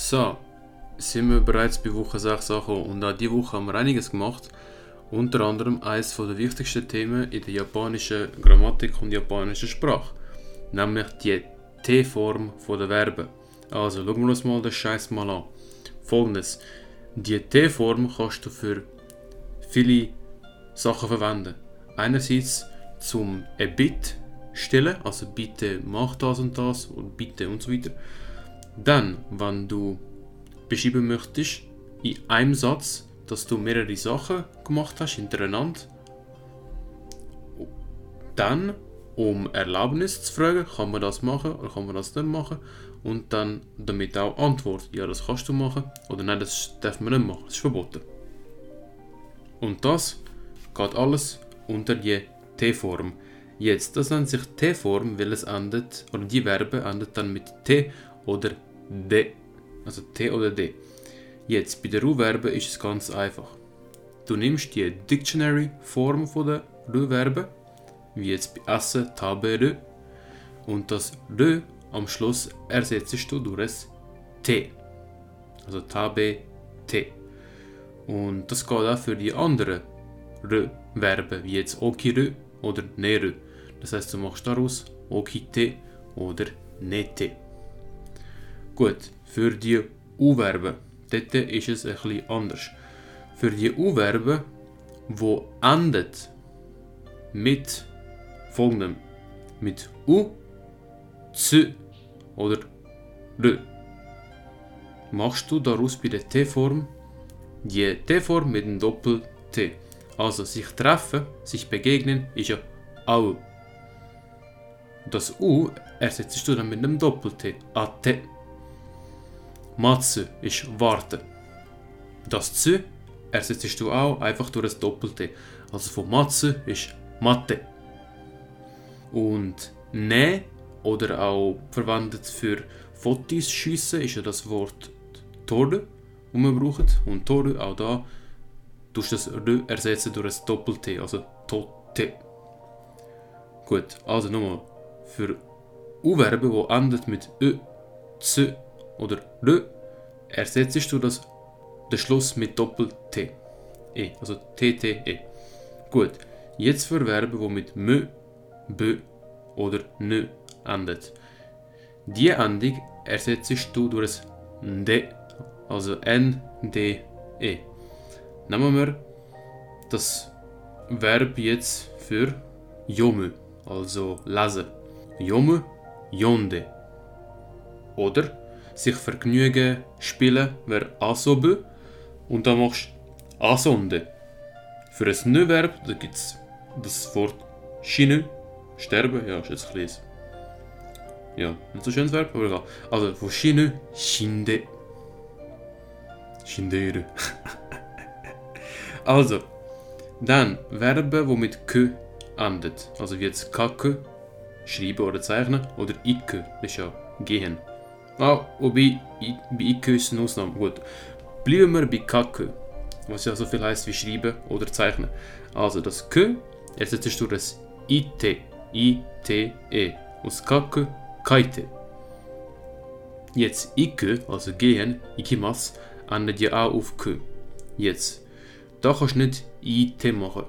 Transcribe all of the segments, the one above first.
So, sind wir bereits bei Woche 6 angekommen und auch diese Woche haben wir einiges gemacht. Unter anderem eines der wichtigsten Themen in der japanischen Grammatik und japanischen Sprache, nämlich die T-Form der Verben. Also schauen wir uns mal den Scheiß mal an. Folgendes: Die T-Form kannst du für viele Sachen verwenden. Einerseits zum ein Bit stellen, also bitte mach das und das und bitte und so weiter. Dann, wenn du beschreiben möchtest, in einem Satz, dass du mehrere Sachen gemacht hast hintereinander, dann, um Erlaubnis zu fragen, kann man das machen oder kann man das nicht machen und dann damit auch Antwort, ja das kannst du machen oder nein, das darf man nicht machen, das ist verboten. Und das geht alles unter die T-Form. Jetzt, das nennt sich T-Form, weil es endet, oder die Verbe endet dann mit T oder D. Also T oder D. Jetzt, bei den Ruhverben ist es ganz einfach. Du nimmst die Dictionary-Form der Ruhverben, wie jetzt bei Essen, Tabe, und das Rö am Schluss ersetzt du durch ein T. Also Tabe, T. Und das geht auch für die anderen Rö-Verben, wie jetzt Okirö oder Nerö. Das heißt, du machst daraus Okite oder Nete. Gut, für die U-Verben, dort ist es etwas anders. Für die U-Verben, die endet mit folgendem, mit U, Z oder R, machst du daraus bei der T-Form die T-Form mit dem Doppel-T. Also sich treffen, sich begegnen, ist ja au. Das U ersetzt du dann mit einem Doppel-T, AT. Matze ist warten. Das Z ersetzt du auch einfach durch ein Doppel-T. Also von Matze ist Mathe. Und Ne oder auch verwendet für Fotos schiessen ist ja das Wort Torde, das man braucht. Und Torde, auch da, tust das R ersetzen durch ein Doppel-T, also Tote. Gut, also nochmal. Für U-Verben, die endet mit Ö, Z oder R, ersetzt du das, den Schluss mit Doppel-T. E, also T-T-E. Gut, jetzt für Verben, die mit M, B oder N endet. Die Endung ersetzt du durch ein D, also N-D-E. Nehmen wir das Verb jetzt für Jomu, also lesen. Jomu, Yonde. Oder sich vergnügen, spielen wäre Asobe und dann machst du Asonde. Für ein Neuverb da gibt es das Wort Schinu, sterben, ja, ist jetzt ein bisschen ja, nicht so schönes Verb, aber egal. Also von Schinu, Shinde. Shindere. also, dann Verben, die mit K endet. Also wie jetzt kacke, schreiben oder zeichnen, oder ikke, das ist ja gehen. Ah, wobei, bei ikke ist eine Ausnahme. Gut. Bleiben wir bei kacke, was ja so viel heißt wie schreiben oder zeichnen. Also das K ersetzt du das IT, I-T-E. Aus kacke, kaite. Jetzt ikke, also gehen, ikimas, endet ja auch auf K. Jetzt, da kannst du nicht IT machen.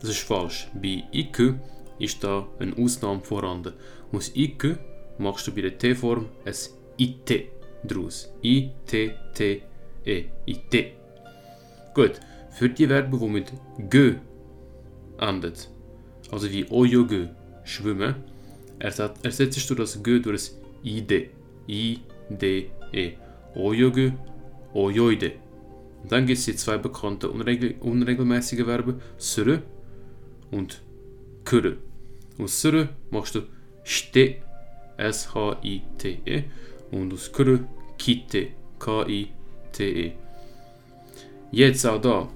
Das ist falsch. Bei IQ ist da eine Ausnahme vorhanden. Aus IQ machst du bei der T-Form ein IT draus. I-T-T-E. IT. Gut, für die Verben, die mit G endet, also wie Oyogö, schwimmen, ersetzt du das G durch das ID. I-D-E. Oyogö, Oyoide. Und dann gibt es die zwei bekannten unregel unregelmäßigen Verben sürü und körü. Aus sürü machst du ste, S-H-I-T-E und körü kite, K-I-T-E. Jetzt auch da,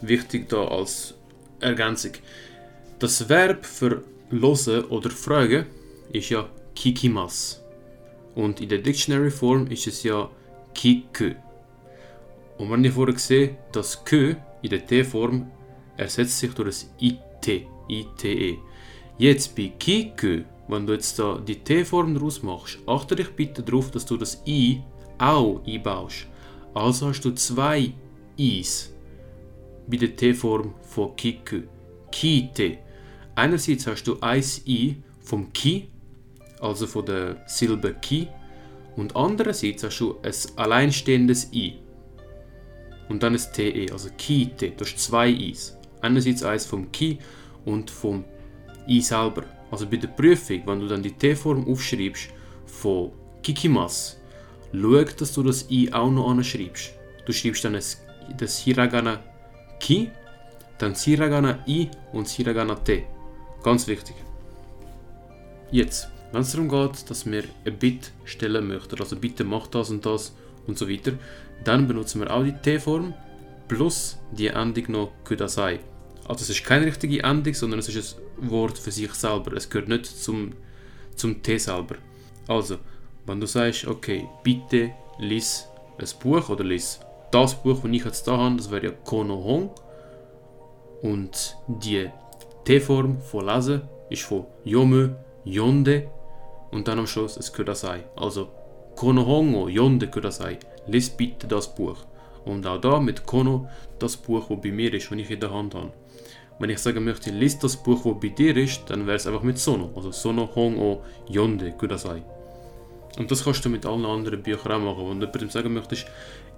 wichtig da als Ergänzung, das Verb für hören oder fragen ist ja kikimas. Und in der Dictionary Form ist es ja kiku. Und wir haben vorher gesehen, dass Kö in der T-Form ersetzt sich durch das IT, ITE. Jetzt bei Kikö, wenn du jetzt da die T-Form daraus machst, achte dich bitte darauf, dass du das I auch einbaust. Also hast du zwei Is bei der T-Form von Kiku. Kite. Einerseits hast du ein I vom Ki, also von der Silbe Ki, und andererseits hast du ein alleinstehendes I. Und dann ein TE, also Kite. Du hast zwei Is. Einerseits eins vom Ki und vom I selber. Also bei der Prüfung, wenn du dann die T-Form aufschreibst von Kikimas, schau, dass du das I auch noch anschreibst. Du schreibst dann das, Hiragana Ki, dann das Hiragana I und das Hiragana T. Ganz wichtig. Jetzt, wenn es darum geht, dass wir ein Bit stellen möchten, also bitte mach das und das und so weiter, dann benutzen wir auch die T-Form plus die Endung noch Kudasai. Also es ist keine richtige Endung, sondern es ist ein Wort für sich selber. Es gehört nicht zum, zum T selber. Also, wenn du sagst, okay, bitte lies ein Buch oder lies das Buch, das ich jetzt da habe, das wäre ja Kono Hong. Und die T-Form von lesen ist von Yome, Yonde und dann am Schluss es Kudasai. Also Kono Hongo, Yonde Kudasai. Lies bitte das Buch. Und auch da mit Kono das Buch, das bei mir ist, das ich in der Hand habe. Wenn ich sagen möchte, lies das Buch, das bei dir ist, dann wäre es einfach mit Sono. Also Sono Hongo Yonde Kudasai. Und das kannst du mit allen anderen Büchern auch machen. Wenn du jemandem sagen möchtest,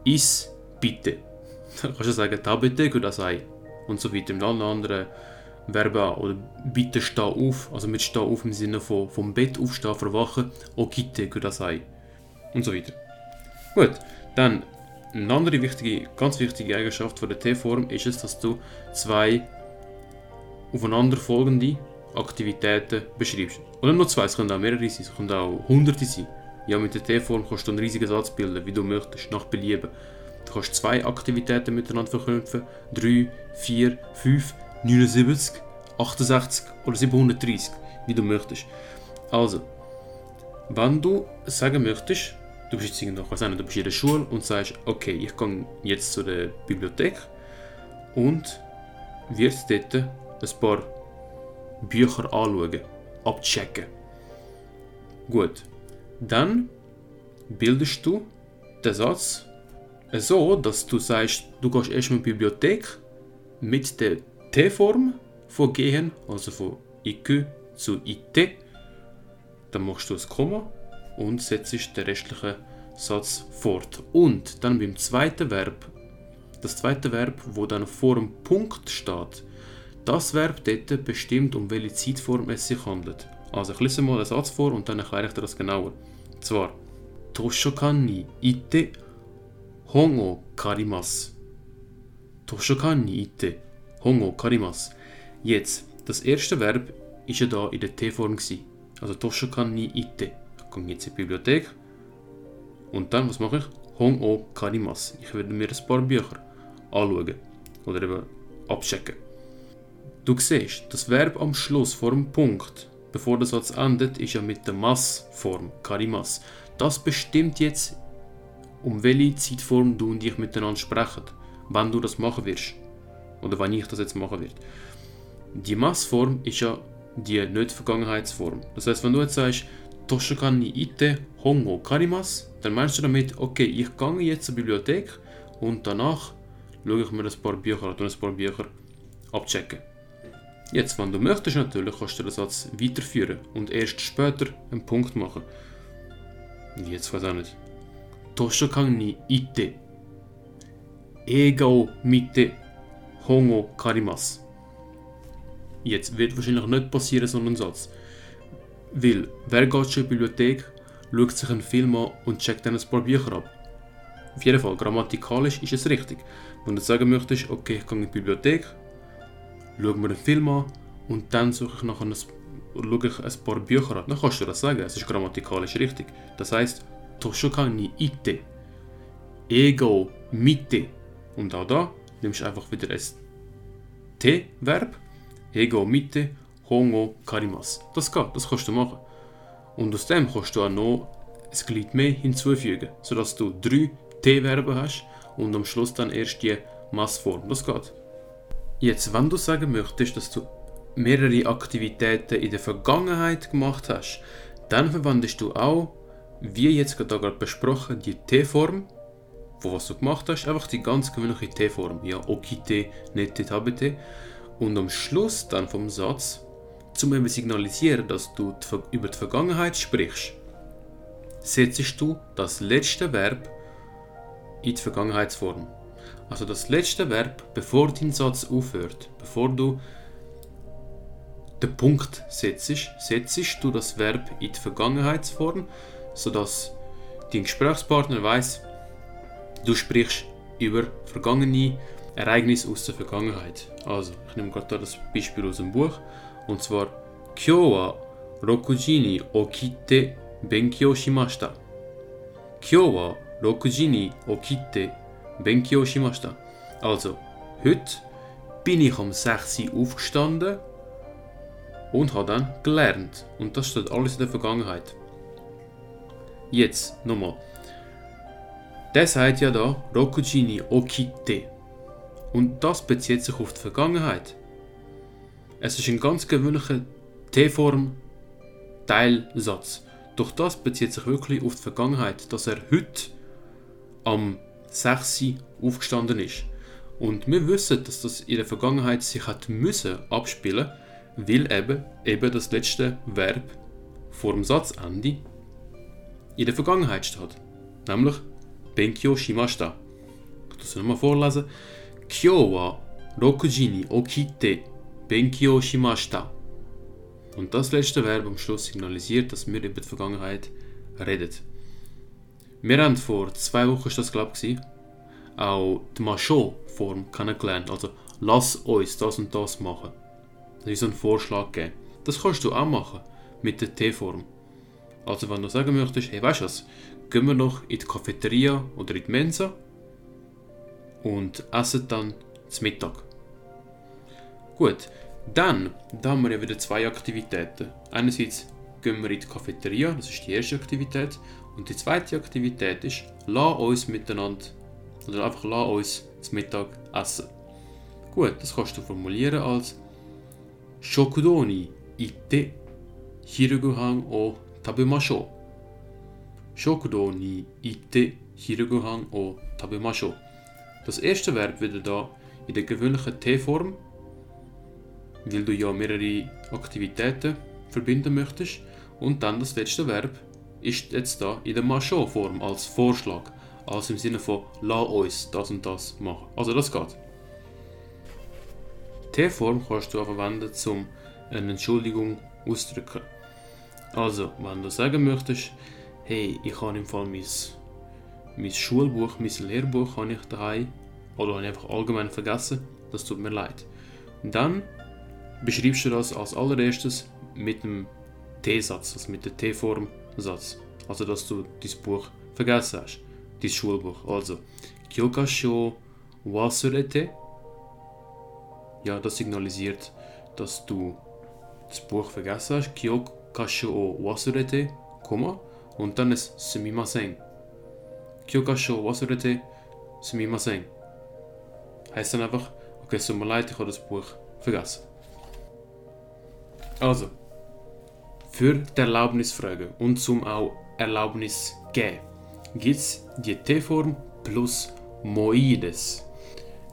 is bitte. Dann kannst du sagen, tabete Kudasai. Und so weiter. Mit allen anderen Verben oder bitte steh auf. Also mit steh auf im Sinne von vom Bett aufstehen, verwachen. Okite Kudasai. Und so weiter. Gut, dann eine andere wichtige, ganz wichtige Eigenschaft von der T-Form ist es, dass du zwei aufeinanderfolgende Aktivitäten beschreibst. Oder nur zwei, es können auch mehrere sein, es können auch hunderte sein. Ja, mit der T-Form kannst du einen riesigen Satz bilden, wie du möchtest, nach Belieben. Du kannst zwei Aktivitäten miteinander verknüpfen, 3, 4, 5, 79, 68 oder 730, wie du möchtest. Also, wenn du sagen möchtest, du bist jetzt irgendwo, weiß nicht, du bist in der Schule und sagst, okay, ich gehe jetzt zu der Bibliothek und wird dort ein paar Bücher anschauen, abchecken. Gut, dann bildest du den Satz so, dass du sagst, du gehst erstmal in die Bibliothek mit der T-Form von gehen, also von IQ zu IT. Dann machst du das Komma und setzt den restlichen Satz fort. Und dann beim zweiten Verb, das zweite Verb, wo dann vor dem Punkt steht, das Verb dort bestimmt, um welche Zeitform es sich handelt. Also ich lese mal den Satz vor und dann erkläre ich dir das genauer. Und zwar, Toshokan ni ite Hon o karimasu. Toshokan ni ite Hon o karimasu. Jetzt, das erste Verb ist ja da in der T-Form Also Toshokan ni ite. Ich gehe jetzt in die Bibliothek und dann, was mache ich? Hon o karimasu. Ich werde mir ein paar Bücher anschauen oder eben abchecken. Du siehst, das Verb am Schluss vor dem Punkt, bevor der Satz endet, ist ja mit der Mass-Form, Karimas. Das bestimmt jetzt, um welche Zeitform du und ich miteinander sprechen, wann du das machen wirst. Oder wann ich das jetzt machen werde. Die Massform ist ja die Nicht-Vergangenheitsform. Das heißt, wenn du jetzt sagst, Toshokan ni ite hongo karimas, dann meinst du damit, okay, ich gehe jetzt zur Bibliothek und danach schaue ich mir ein paar Bücher an, ein paar Bücher abchecken. Jetzt, wenn du möchtest natürlich, kannst du den Satz weiterführen und erst später einen Punkt machen. Jetzt weiß ich nicht. Toshokan ni ite. Eiga o mite hongo karimasu. Jetzt wird wahrscheinlich nicht passieren, so ein Satz. Weil, wer geht schon in die Bibliothek, schaut sich einen Film an und checkt dann ein paar Bücher ab? Auf jeden Fall, grammatikalisch ist es richtig. Wenn du sagen möchtest, okay, ich gehe in die Bibliothek, schaue mir einen Film an und dann suche ich nachher ein, schaue ich ein paar Bücher an. Dann kannst du das sagen, es ist grammatikalisch richtig. Das heißt, Toshokan ni ite, ego mite. Und auch da nimmst du einfach wieder ein T-Verb, ego mite, hongo karimas. Das geht, das kannst du machen. Und aus dem kannst du auch noch ein Glied mehr hinzufügen, sodass du drei T-Verben hast und am Schluss dann erst die Massform. Das geht. Jetzt, wenn du sagen möchtest, dass du mehrere Aktivitäten in der Vergangenheit gemacht hast, dann verwendest du auch wie jetzt gerade besprochen, die T-Form, von was du gemacht hast, einfach die ganz gewöhnliche T-Form. Ja, okite, nette, tabete. Und am Schluss dann vom Satz, zum eben signalisieren, dass du über die Vergangenheit sprichst, setzt du das letzte Verb in die Vergangenheitsform. Also das letzte Verb, bevor dein Satz aufhört, bevor du den Punkt setzt, setzt du das Verb in die Vergangenheitsform, sodass dein Gesprächspartner weiß, du sprichst über vergangene Ereignisse aus der Vergangenheit. Also, ich nehme gerade das Beispiel aus dem Buch, und zwar Kyo wa rokuji okite benkyou shimashita. Kyo wa rokuji ni okite benkyou shimashita. Also, heute bin ich um 6 Uhr aufgestanden und habe dann gelernt. Und das steht alles in der Vergangenheit. Jetzt nochmal. Der sagt ja da Rokujini Okite. Und das bezieht sich auf die Vergangenheit. Es ist ein ganz gewöhnlicher T-Form Teilsatz. Doch das bezieht sich wirklich auf die Vergangenheit, dass er heute am 6. aufgestanden ist. Und wir wissen, dass das in der Vergangenheit sich hat müssen abspielen, weil eben, eben das letzte Verb vor dem Satzende in der Vergangenheit steht. Nämlich Benkyo shimashita. Ich das nochmal vorlesen. Kyo wa rokuji ni okite benkyo shimashita. Und das letzte Verb am Schluss signalisiert, dass wir über die Vergangenheit reden. Wir haben vor zwei Wochen, ist das glaube ich, auch die Macho-Form kennengelernt. Also, lass uns das und das machen. Das ist so ein Vorschlag gegeben. Das kannst du auch machen mit der T-Form. Also wenn du sagen möchtest, hey weißt du was, gehen wir noch in die Cafeteria oder in die Mensa und essen dann zum Mittag. Gut, dann, da haben wir ja wieder zwei Aktivitäten. Einerseits gehen wir in die Cafeteria, das ist die erste Aktivität. Und die zweite Aktivität ist, lass uns miteinander, oder einfach lass uns zum Mittag essen. Gut, das kannst du formulieren als Shokudo ni itte o tabemashou. Shokudo ni itte o tabemashou. Das erste Verb wieder da in der gewöhnlichen T-Form, weil du ja mehrere Aktivitäten verbinden möchtest. Und dann das letzte Verb ist jetzt da in der Macho-Form als Vorschlag. Also im Sinne von, la uns das und das machen. Also das geht. T-Form kannst du auch verwenden, um eine Entschuldigung auszudrücken. Also, wenn du sagen möchtest, hey, ich habe im Fall mein, mein Schulbuch, mein Lehrbuch habe ich daheim oder habe ich einfach allgemein vergessen, das tut mir leid. Dann beschreibst du das als allererstes mit dem T-Satz, also mit dem T-Form-Satz. Also, dass du dein Buch vergessen hast, dein Schulbuch. Also, Kyokasho wasurete. Ja, das signalisiert, dass du das Buch vergessen hast. Kyokasho wasurete, Komma. Und dann ist sumimasen. Kyokasho wasurete, sumimasen. Heißt dann einfach, okay, es tut mir leid, ich habe das Buch vergessen. Also, für die Erlaubnisfrage und zum auch Erlaubnis geben, gibt es die T-Form plus Moides.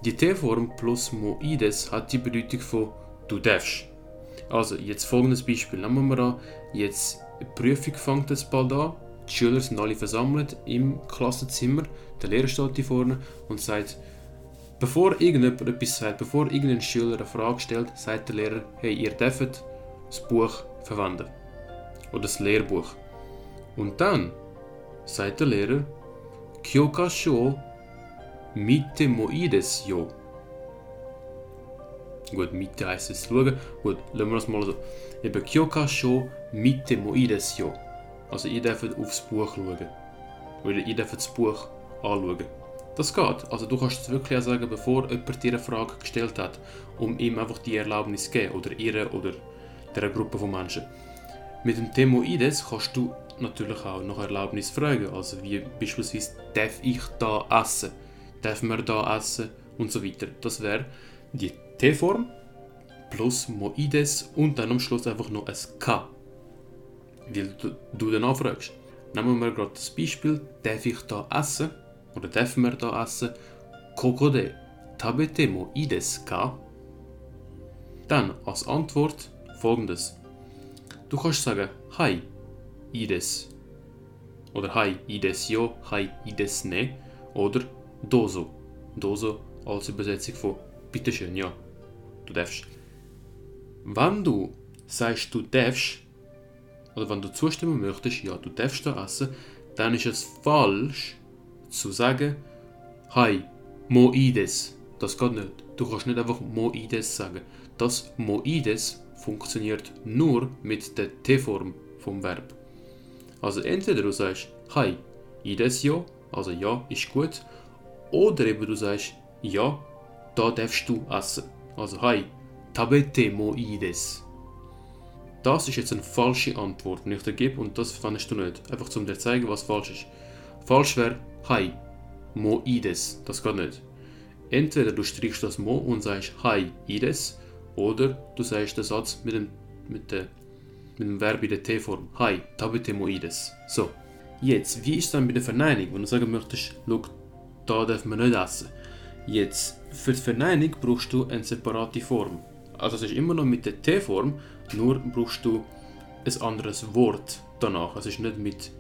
Die T-Form plus Moides hat die Bedeutung von du darfst. Also, jetzt folgendes Beispiel. Nehmen wir an, jetzt die Prüfung fängt jetzt bald an. Die Schüler sind alle versammelt im Klassenzimmer. Der Lehrer steht hier vorne und sagt, bevor irgendjemand etwas sagt, bevor irgendein Schüler eine Frage stellt, sagt der Lehrer, hey, ihr dürft das Buch verwenden. Oder das Lehrbuch. Und dann sagt der Lehrer, Kyokasho mite moides yo. Gut, Mitte heisst es schauen. Gut, lassen wir das mal so. Eben Kyokasho mite moides yo. Also ihr dürft aufs Buch schauen. Oder ihr dürft das Buch anschauen. Das geht. Also du kannst es wirklich auch sagen, bevor jemand dir eine Frage gestellt hat, um ihm einfach die Erlaubnis zu geben. Oder ihr oder der Gruppe von Menschen. Mit dem Themoides kannst du natürlich auch nach Erlaubnis fragen. Also wie beispielsweise, darf ich da essen? Darf man da essen? Und so weiter. Das wäre die T-Form plus Moides und dann am Schluss einfach noch ein K. Weil du, du danach fragst. Nehmen wir gerade das Beispiel, darf ich da essen? Oder dürfen wir da essen? Kokode tabete mo i desu ka? Dann als Antwort folgendes. Du kannst sagen, hi, i desu. Oder hi, i desu yo, hi, i desu ne. Oder dozo. Dozo als Übersetzung von bitteschön, ja, du darfst. Wenn du sagst, du darfst, oder wenn du zustimmen möchtest, ja, du darfst da essen, dann ist es falsch zu sagen, hi, moides. Das geht nicht. Du kannst nicht einfach moides sagen. Das moides funktioniert nur mit der T-Form vom Verb. Also entweder du sagst, hi, ides ja, also ja, ist gut, oder eben du sagst, ja, da darfst du essen. Also hi, tabete moides. Das ist jetzt eine falsche Antwort, die ich dir gebe und das fandest du nicht. Einfach um dir zu zeigen, was falsch ist. Falsch wäre Hi, Mo ides. Das geht nicht. Entweder du strichst das Mo und sagst Hi ides oder du sagst den Satz mit dem, mit der, mit dem Verb in der T-Form. Hi, tabete mo ides. So. Jetzt, wie ist es dann bei der Verneinung? Wenn du sagen möchtest, schau, da darf man nicht essen. Jetzt, für die Verneinung brauchst du eine separate Form. Also es ist immer noch mit der T-Form, nur brauchst du ein anderes Wort danach. Es ist nicht mit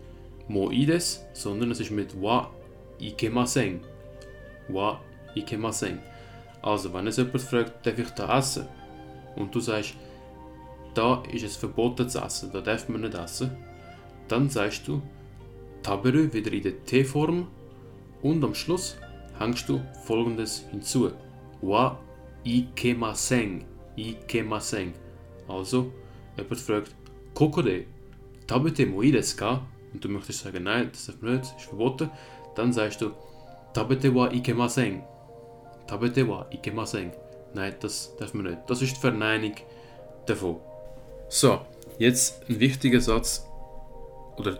moides, sondern es ist mit wa ikemasen. Wa ikemasen. Also, wenn es jemand fragt, darf ich da essen? Und du sagst, da ist es verboten zu essen, da darf man nicht essen, dann sagst du taberu wieder in der T-Form und am Schluss hängst du folgendes hinzu. Wa ikemasen. Ikemasen. Also, jemand fragt, Kokode, tabete mo ka? Und du möchtest sagen, nein, das darf man nicht, ist verboten. Dann sagst du, tabete wa ikemasen. Tabete wa ikemasen. Nein, das darf man nicht. Das ist die Verneinung davon. So, jetzt ein wichtiger Satz oder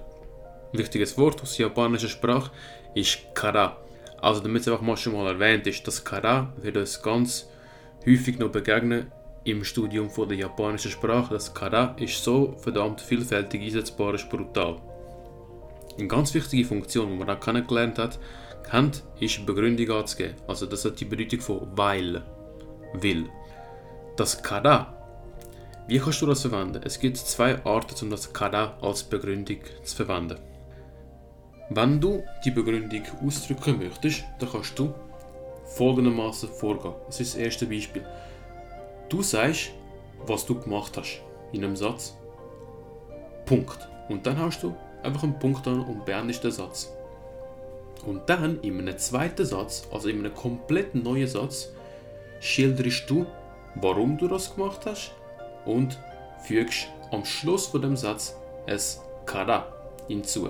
ein wichtiges Wort aus der japanischen Sprache ist Kara. Also damit es einfach mal schon mal erwähnt ist, das Kara wird uns ganz häufig noch begegnen im Studium von der japanischen Sprache. Das Kara ist so verdammt vielfältig einsetzbar, ist brutal. Eine ganz wichtige Funktion, die man auch kennengelernt hat, kennt, ist Begründung anzugeben. Also das hat die Bedeutung von weil, will. Das Kara, wie kannst du das verwenden? Es gibt zwei Arten, um das Kara als Begründung zu verwenden. Wenn du die Begründung ausdrücken möchtest, dann kannst du folgendermaßen vorgehen. Das ist das erste Beispiel. Du sagst, was du gemacht hast in einem Satz. Punkt. Und dann hast du einfach einen Punkt an und beendest den Satz. Und dann in einem zweiten Satz, also in einem komplett neuen Satz, schilderst du, warum du das gemacht hast und fügst am Schluss von dem Satz es Kara hinzu.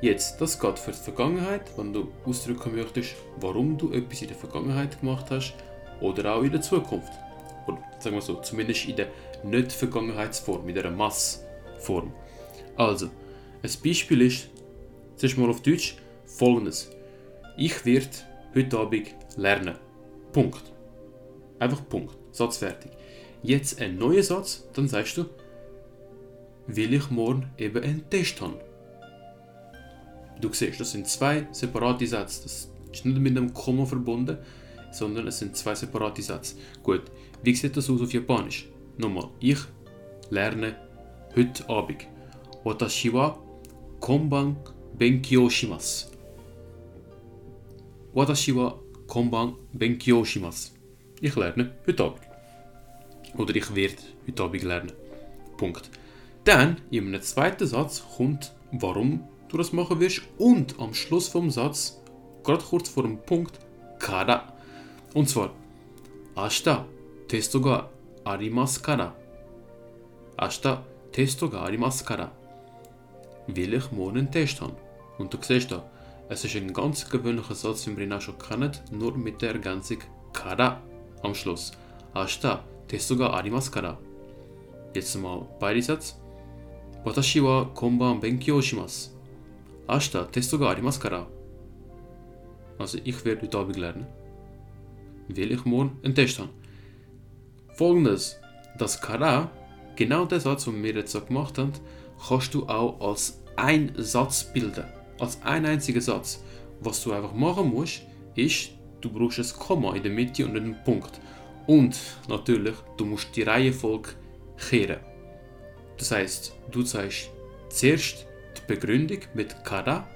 Jetzt, das geht für die Vergangenheit, wenn du ausdrücken möchtest, warum du etwas in der Vergangenheit gemacht hast oder auch in der Zukunft. Oder sagen wir so, zumindest in der Nicht-Vergangenheitsform, in der Massform. Also, ein Beispiel ist, zuerst mal auf Deutsch, folgendes. Ich werde heute Abend lernen. Punkt. Einfach Punkt. Satz fertig. Jetzt ein neuer Satz, dann sagst du, will ich morgen eben einen Test haben. Du siehst, das sind zwei separate Sätze. Das ist nicht mit einem Komma verbunden, sondern es sind zwei separate Sätze. Gut, wie sieht das aus auf Japanisch? Nochmal, ich lerne heute Abend. Watashi wa konban benkyou shimasu. Watashi wa konban benkyou shimasu. Ich lerne heute Abend. Oder ich werde heute Abend lernen. Punkt. Dann, in einem zweiten Satz, kommt, warum du das machen wirst und am Schluss vom Satz, gerade kurz vor dem Punkt, kara. Und zwar, Ashita testo ga arimasu kara. Ashita testo ga arimasu kara. Will ich morgen einen Test haben? Und du siehst da, es ist ein ganz gewöhnlicher Satz, den wir ihn auch schon kennen, nur mit der Ergänzung kara am Schluss. Ashita testo ga arimasu kara. Jetzt mal beide Sätze. 私は今晩勉強します。明日テストがありますから。Also ich werde heute Abend lernen. Will ich morgen einen Test haben. Folgendes. Das Kara, genau der Satz, den wir jetzt so gemacht haben, kannst du auch als einen Satz bilden. Als ein einziger Satz. Was du einfach machen musst, ist, du brauchst ein Komma in der Mitte und einen Punkt. Und natürlich, du musst die Reihenfolge kehren. Das heißt, du zeigst zuerst die Begründung mit Kara,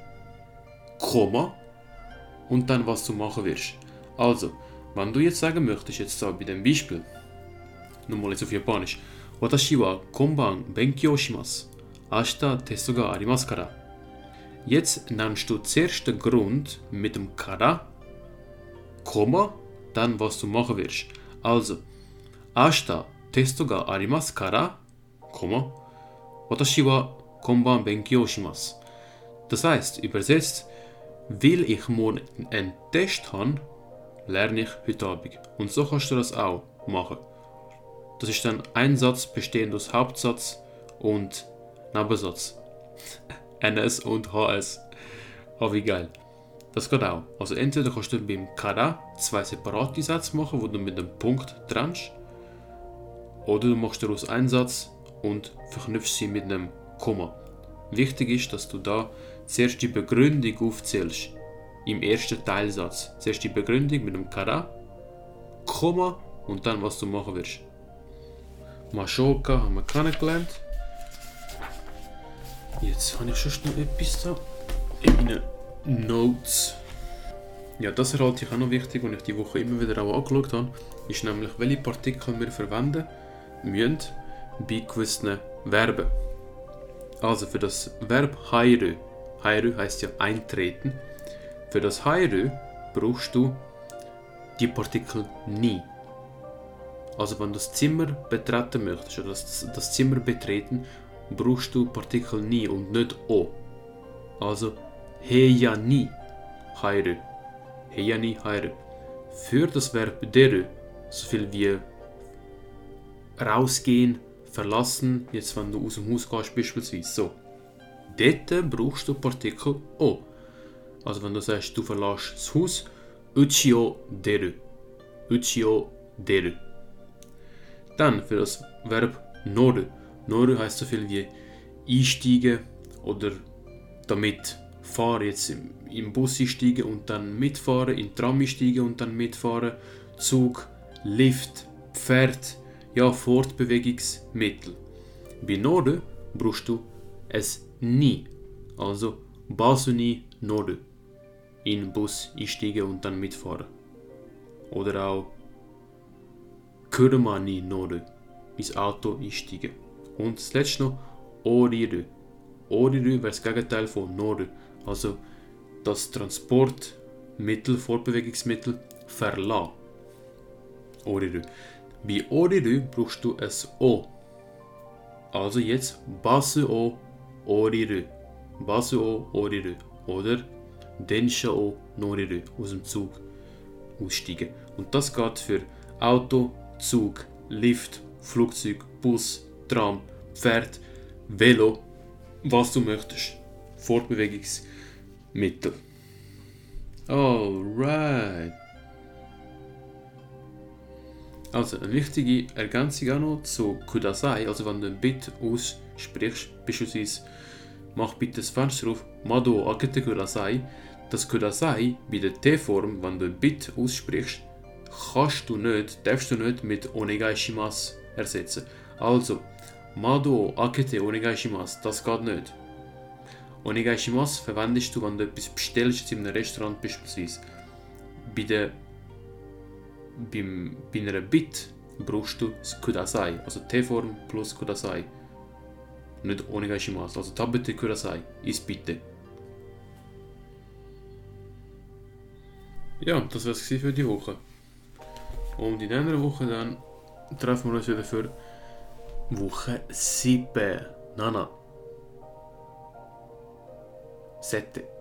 Komma und dann was du machen wirst. Also, wenn du jetzt sagen möchtest, jetzt da bei dem Beispiel, nochmal jetzt auf Japanisch, Watashi wa konban benkyou shimasu. Ashita testo ga arimasu kara. Jetzt nennst du zuerst den Grund mit dem Kara, Komma, dann was du machen wirst. Also, Ashita testo ga arimasu kara, Komma, Watashi wa konban benkyou. Das heißt, übersetzt, weil ich morgen einen Test habe, lerne ich heute Abend. Und so kannst du das auch machen. Das ist dann ein Satz bestehend aus Hauptsatz und Nebensatz. NS und HS. Oh, wie geil. Das geht auch. Also entweder kannst du beim Kara zwei separate Sätze machen, wo du mit einem Punkt trennst. Oder du machst daraus einen Satz und verknüpfst sie mit einem Komma. Wichtig ist, dass du da zuerst die Begründung aufzählst. Im ersten Teilsatz. Zuerst die Begründung mit einem Kara, Komma und dann was du machen wirst. Mashoka haben wir kennengelernt. Jetzt habe ich schon noch etwas da in meinen Notes. Ja, das erhalte ich auch noch wichtig, und ich die Woche immer wieder auch angeschaut habe, ist nämlich, welche Partikel wir verwenden müssen bei gewissen Verben. Also für das Verb hairu, hairu heißt ja eintreten, für das hairu brauchst du die Partikel nie. Also wenn du das Zimmer betreten möchtest oder das, das Zimmer betreten, brauchst du Partikel ni und nicht o. Also heya ni hairu. Heya ni hairu. Für das Verb deru, so viel wie rausgehen, verlassen, jetzt wenn du aus dem Haus gehst beispielsweise, so. Dort brauchst du Partikel o. Also wenn du sagst, du verlässt das Haus, uchio deru. Uchio deru. Dann für das Verb noru. Noru heißt so viel wie einsteigen oder damit fahren. Jetzt im Bus einsteigen und dann mitfahren, in Tram einsteigen und dann mitfahren, Zug, Lift, Pferd, ja, Fortbewegungsmittel. Bei Noru brauchst du es nie. Also Basu ni Noru. In Bus einsteigen und dann mitfahren. Oder auch Kurma ni Noru. Ins Auto einsteigen. Und das letzte noch Oriru. Oriru wäre das Gegenteil von Noru. Also das Transportmittel, Fortbewegungsmittel verlassen. Oriru. Bei Oriru brauchst du ein O. Also jetzt Basu o Oriru. Basu o Oriru. Oder Densha o Noriru. Aus dem Zug aussteigen. Und das geht für Auto, Zug, Lift, Flugzeug, Bus, Tram, Pferd, Velo, was du möchtest. Fortbewegungsmittel. Alright. Also eine wichtige Ergänzung auch noch zu Kudasai, also wenn du ein Bit aussprichst, beispielsweise mach bitte das Fenster auf, Mado akete Kudasai. Das Kudasai bei der T-Form, wenn du ein Bit aussprichst, kannst du nicht, darfst du nicht mit Onegai Shimasu ersetzen. Also, Mado akete onegai shimasu, das geht nicht. Onegai shimasu verwendest du, wenn du etwas bestellst in einem Restaurant beispielsweise. Bei, der, beim, bei einer Bit brauchst du das Kudasai, also T-Form plus Kudasai. Nicht onegai shimasu, also Tabete Kudasai, ist bitte. Ja, das war es für die Woche. Und in dieser Woche dann treffen wir uns wieder für Woche 7. Nana. 7.